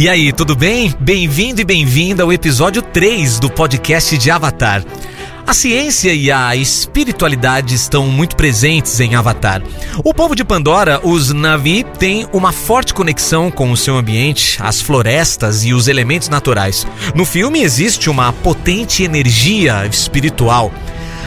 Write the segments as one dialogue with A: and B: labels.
A: E aí, tudo bem? Bem-vindo e bem-vinda ao episódio 3 do podcast de Avatar. A ciência e a espiritualidade estão muito presentes em Avatar. O povo de Pandora, os Navi, tem uma forte conexão com o seu ambiente, as florestas e os elementos naturais. No filme existe uma potente energia espiritual.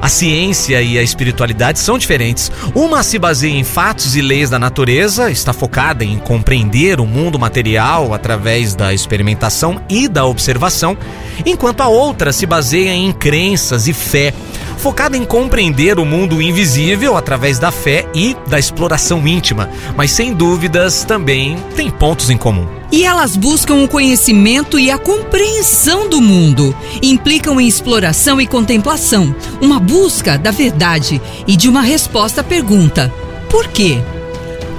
A: A ciência e a espiritualidade são diferentes. Uma se baseia em fatos e leis da natureza, está focada em compreender o mundo material através da experimentação e da observação, enquanto a outra se baseia em crenças e fé, focada em compreender o mundo invisível através da fé e da exploração íntima, mas sem dúvidas também tem pontos em comum.
B: E elas buscam o conhecimento e a compreensão do mundo. Implicam em exploração e contemplação, uma busca da verdade e de uma resposta à pergunta: por quê?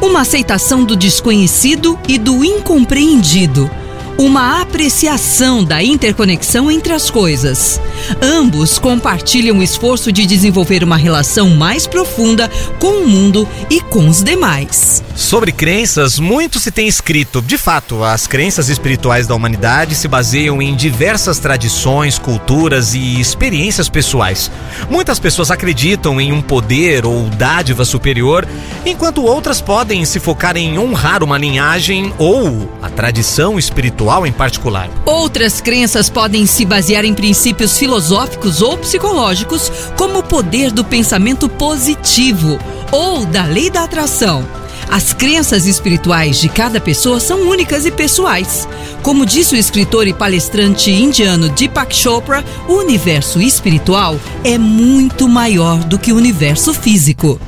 B: Uma aceitação do desconhecido e do incompreendido uma apreciação da interconexão entre as coisas. Ambos compartilham o esforço de desenvolver uma relação mais profunda com o mundo e com os demais.
A: Sobre crenças, muito se tem escrito. De fato, as crenças espirituais da humanidade se baseiam em diversas tradições, culturas e experiências pessoais. Muitas pessoas acreditam em um poder ou dádiva superior, enquanto outras podem se focar em honrar uma linhagem ou a tradição espiritual em particular.
B: Outras crenças podem se basear em princípios filosóficos ou psicológicos, como o poder do pensamento positivo ou da lei da atração. As crenças espirituais de cada pessoa são únicas e pessoais. Como disse o escritor e palestrante indiano Deepak Chopra, o universo espiritual é muito maior do que o universo físico.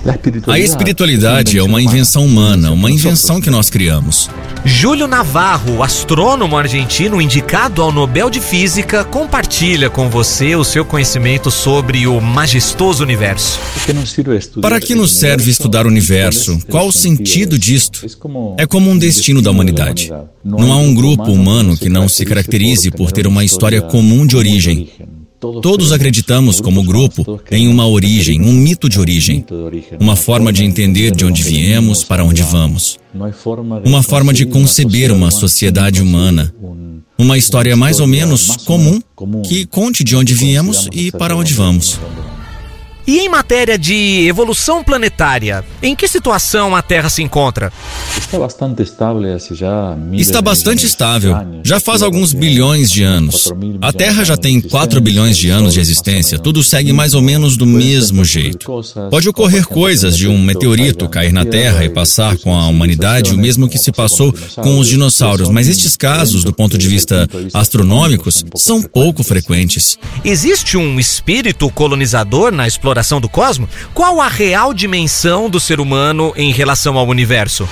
C: A espiritualidade é uma invenção humana, uma invenção que nós criamos.
A: Júlio Navarro, astrônomo argentino indicado ao Nobel de Física, compartilha com você o seu conhecimento sobre o majestoso universo.
C: Para que nos serve estudar o universo? Qual o sentido disto? É como um destino da humanidade. Não há um grupo humano que não se caracterize por ter uma história comum de origem. Todos acreditamos, como grupo, em uma origem, um mito de origem, uma forma de entender de onde viemos, para onde vamos, uma forma de conceber uma sociedade humana, uma história mais ou menos comum que conte de onde viemos e para onde vamos.
A: E em matéria de evolução planetária, em que situação a Terra se encontra?
C: Está bastante estável. Já faz alguns bilhões de anos. A Terra já tem 4 bilhões de anos de existência. Tudo segue mais ou menos do mesmo jeito. Pode ocorrer coisas de um meteorito cair na Terra e passar com a humanidade o mesmo que se passou com os dinossauros, mas estes casos, do ponto de vista astronômicos, são pouco frequentes.
A: Existe um espírito colonizador na exploração do cosmos, qual a real dimensão do ser humano em relação ao universo?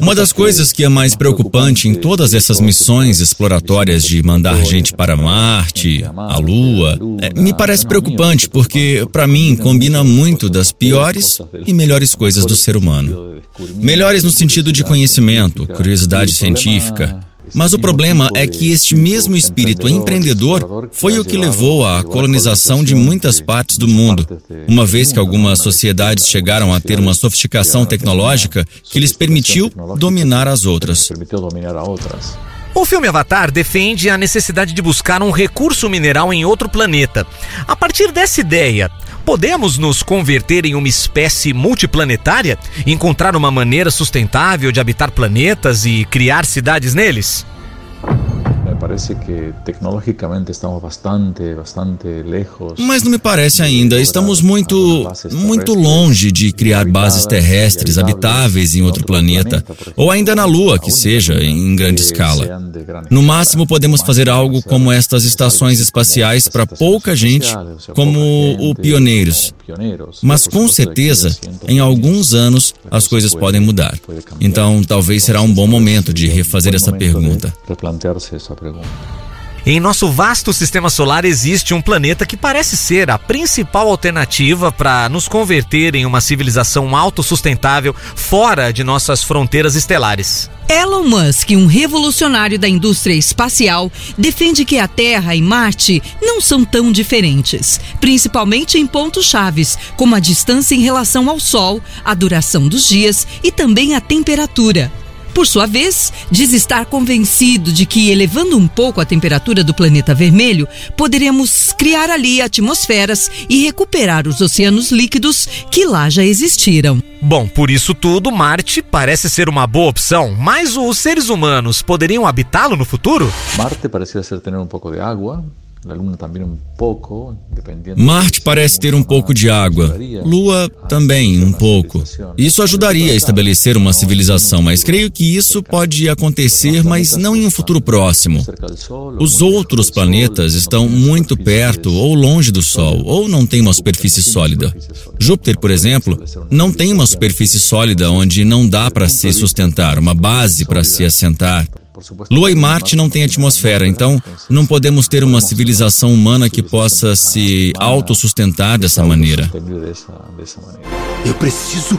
C: Uma das coisas que é mais preocupante em todas essas missões exploratórias de mandar gente para Marte, a Lua, é, me parece preocupante porque, para mim, combina muito das piores e melhores coisas do ser humano. Melhores no sentido de conhecimento, curiosidade científica, mas o problema é que este mesmo espírito empreendedor foi o que levou à colonização de muitas partes do mundo, uma vez que algumas sociedades chegaram a ter uma sofisticação tecnológica que lhes permitiu dominar as outras.
A: O filme Avatar defende a necessidade de buscar um recurso mineral em outro planeta. A partir dessa ideia, Podemos nos converter em uma espécie multiplanetária? Encontrar uma maneira sustentável de habitar planetas e criar cidades neles?
C: Parece que tecnologicamente estamos bastante, bastante lejos. Mas não me parece ainda. Estamos muito, muito longe de criar bases terrestres habitáveis em outro planeta, ou ainda na Lua, que seja, em grande escala. No máximo, podemos fazer algo como estas estações espaciais para pouca gente, como o Pioneiros. Mas com certeza, em alguns anos, as coisas podem mudar. Então, talvez será um bom momento de refazer essa pergunta.
A: Em nosso vasto sistema solar existe um planeta que parece ser a principal alternativa para nos converter em uma civilização autossustentável fora de nossas fronteiras estelares.
B: Elon Musk, um revolucionário da indústria espacial, defende que a Terra e Marte não são tão diferentes, principalmente em pontos chaves, como a distância em relação ao Sol, a duração dos dias e também a temperatura. Por sua vez, diz estar convencido de que, elevando um pouco a temperatura do planeta vermelho, poderemos criar ali atmosferas e recuperar os oceanos líquidos que lá já existiram.
A: Bom, por isso tudo, Marte parece ser uma boa opção, mas os seres humanos poderiam habitá-lo no futuro?
D: Marte parece ser ter um pouco de água,
C: Marte parece ter um pouco de água, Lua também um pouco. Isso ajudaria a estabelecer uma civilização, mas creio que isso pode acontecer, mas não em um futuro próximo. Os outros planetas estão muito perto ou longe do Sol, ou não têm uma superfície sólida. Júpiter, por exemplo, não tem uma superfície sólida onde não dá para se sustentar, uma base para se assentar. Lua e Marte não têm atmosfera, então não podemos ter uma civilização humana que possa se autossustentar dessa maneira.
E: Eu preciso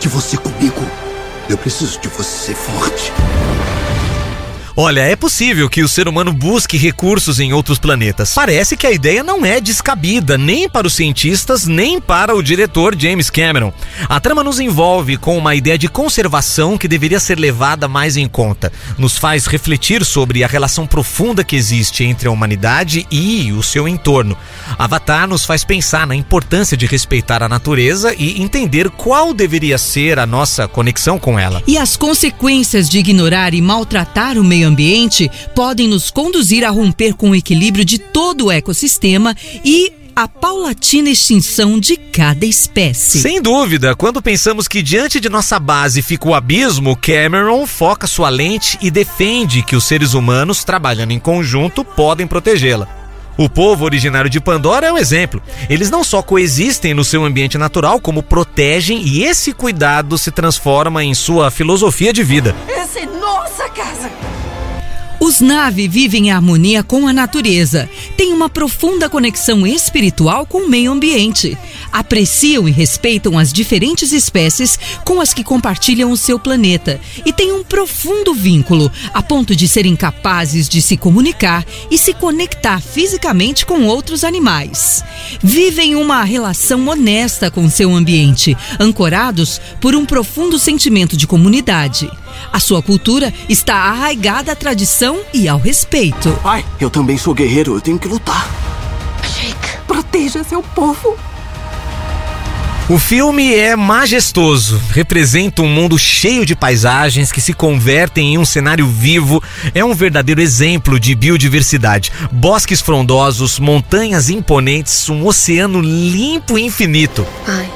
E: de você comigo. Eu preciso de você forte.
A: Olha, é possível que o ser humano busque recursos em outros planetas. Parece que a ideia não é descabida, nem para os cientistas, nem para o diretor James Cameron. A trama nos envolve com uma ideia de conservação que deveria ser levada mais em conta. Nos faz refletir sobre a relação profunda que existe entre a humanidade e o seu entorno. Avatar nos faz pensar na importância de respeitar a natureza e entender qual deveria ser a nossa conexão com ela.
B: E as consequências de ignorar e maltratar o meio ambiente podem nos conduzir a romper com o equilíbrio de todo o ecossistema e a paulatina extinção de cada espécie.
A: Sem dúvida, quando pensamos que diante de nossa base fica o abismo, Cameron foca sua lente e defende que os seres humanos, trabalhando em conjunto, podem protegê-la. O povo originário de Pandora é um exemplo. Eles não só coexistem no seu ambiente natural, como protegem e esse cuidado se transforma em sua filosofia de vida.
F: Essa é nossa casa!
B: Os Na'vi vivem em harmonia com a natureza, têm uma profunda conexão espiritual com o meio ambiente, apreciam e respeitam as diferentes espécies com as que compartilham o seu planeta e têm um profundo vínculo, a ponto de serem capazes de se comunicar e se conectar fisicamente com outros animais. Vivem uma relação honesta com seu ambiente, ancorados por um profundo sentimento de comunidade. A sua cultura está arraigada à tradição e ao respeito.
E: Pai, eu também sou guerreiro, eu tenho que lutar.
F: Jake, proteja seu povo.
A: O filme é majestoso, representa um mundo cheio de paisagens que se convertem em um cenário vivo. É um verdadeiro exemplo de biodiversidade. Bosques frondosos, montanhas imponentes, um oceano limpo e infinito.
F: Pai,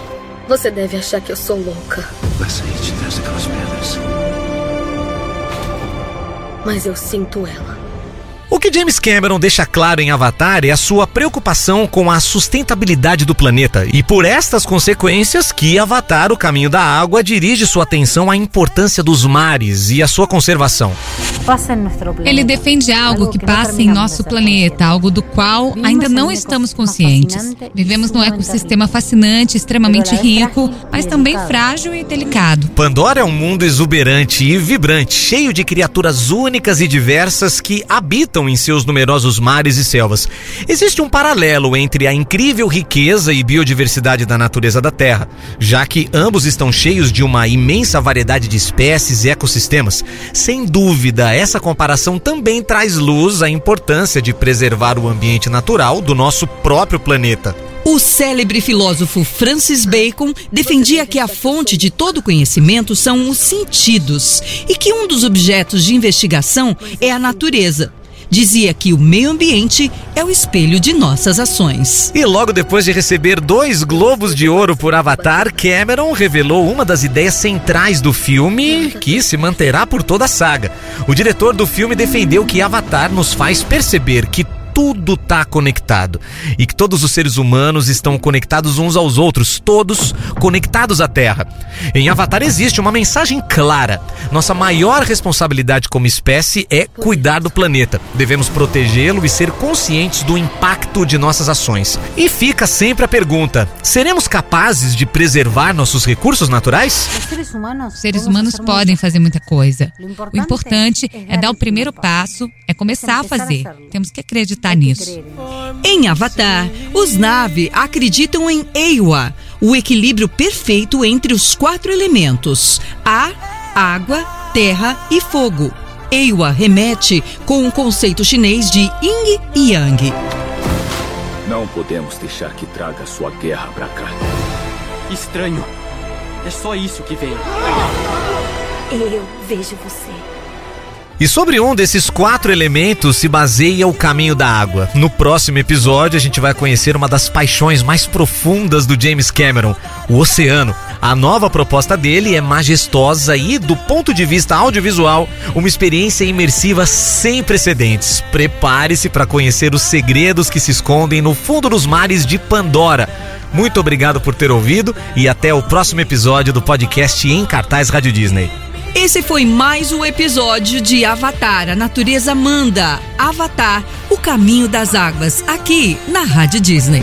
F: você deve achar que eu sou louca.
E: Vai sair de trás daquelas pedras.
F: Mas eu sinto ela.
A: O que James Cameron deixa claro em Avatar é a sua preocupação com a sustentabilidade do planeta e por estas consequências que Avatar, o caminho da água, dirige sua atenção à importância dos mares e à sua conservação.
G: Ele defende algo que passa em nosso planeta, algo do qual ainda não estamos conscientes. Vivemos num ecossistema fascinante, extremamente rico, mas também frágil e delicado.
A: Pandora é um mundo exuberante e vibrante, cheio de criaturas únicas e diversas que habitam em seus numerosos mares e selvas. Existe um paralelo entre a incrível riqueza e biodiversidade da natureza da Terra, já que ambos estão cheios de uma imensa variedade de espécies e ecossistemas. Sem dúvida, essa comparação também traz luz à importância de preservar o ambiente natural do nosso próprio planeta.
B: O célebre filósofo Francis Bacon defendia que a fonte de todo conhecimento são os sentidos e que um dos objetos de investigação é a natureza dizia que o meio ambiente é o espelho de nossas ações.
A: E logo depois de receber dois Globos de Ouro por Avatar, Cameron revelou uma das ideias centrais do filme que se manterá por toda a saga. O diretor do filme defendeu que Avatar nos faz perceber que tudo está conectado e que todos os seres humanos estão conectados uns aos outros, todos conectados à Terra. Em Avatar existe uma mensagem clara: nossa maior responsabilidade como espécie é cuidar do planeta. Devemos protegê-lo e ser conscientes do impacto de nossas ações. E fica sempre a pergunta: seremos capazes de preservar nossos recursos naturais?
G: Os seres humanos podem fazer muita coisa. O importante é dar o primeiro passo, é começar a fazer. Temos que acreditar nisso.
B: Em Avatar, os Na'vi acreditam em Eiwa, o equilíbrio perfeito entre os quatro elementos: ar, água, terra e fogo. Eiwa remete com o conceito chinês de yin e yang.
H: Não podemos deixar que traga sua guerra pra cá.
I: Estranho. É só isso que vem.
F: Eu vejo você.
A: E sobre um desses quatro elementos se baseia o caminho da água. No próximo episódio, a gente vai conhecer uma das paixões mais profundas do James Cameron, o oceano. A nova proposta dele é majestosa e, do ponto de vista audiovisual, uma experiência imersiva sem precedentes. Prepare-se para conhecer os segredos que se escondem no fundo dos mares de Pandora. Muito obrigado por ter ouvido e até o próximo episódio do podcast Em Cartaz Rádio Disney.
B: Esse foi mais um episódio de Avatar, a natureza manda. Avatar, o caminho das águas, aqui na Rádio Disney.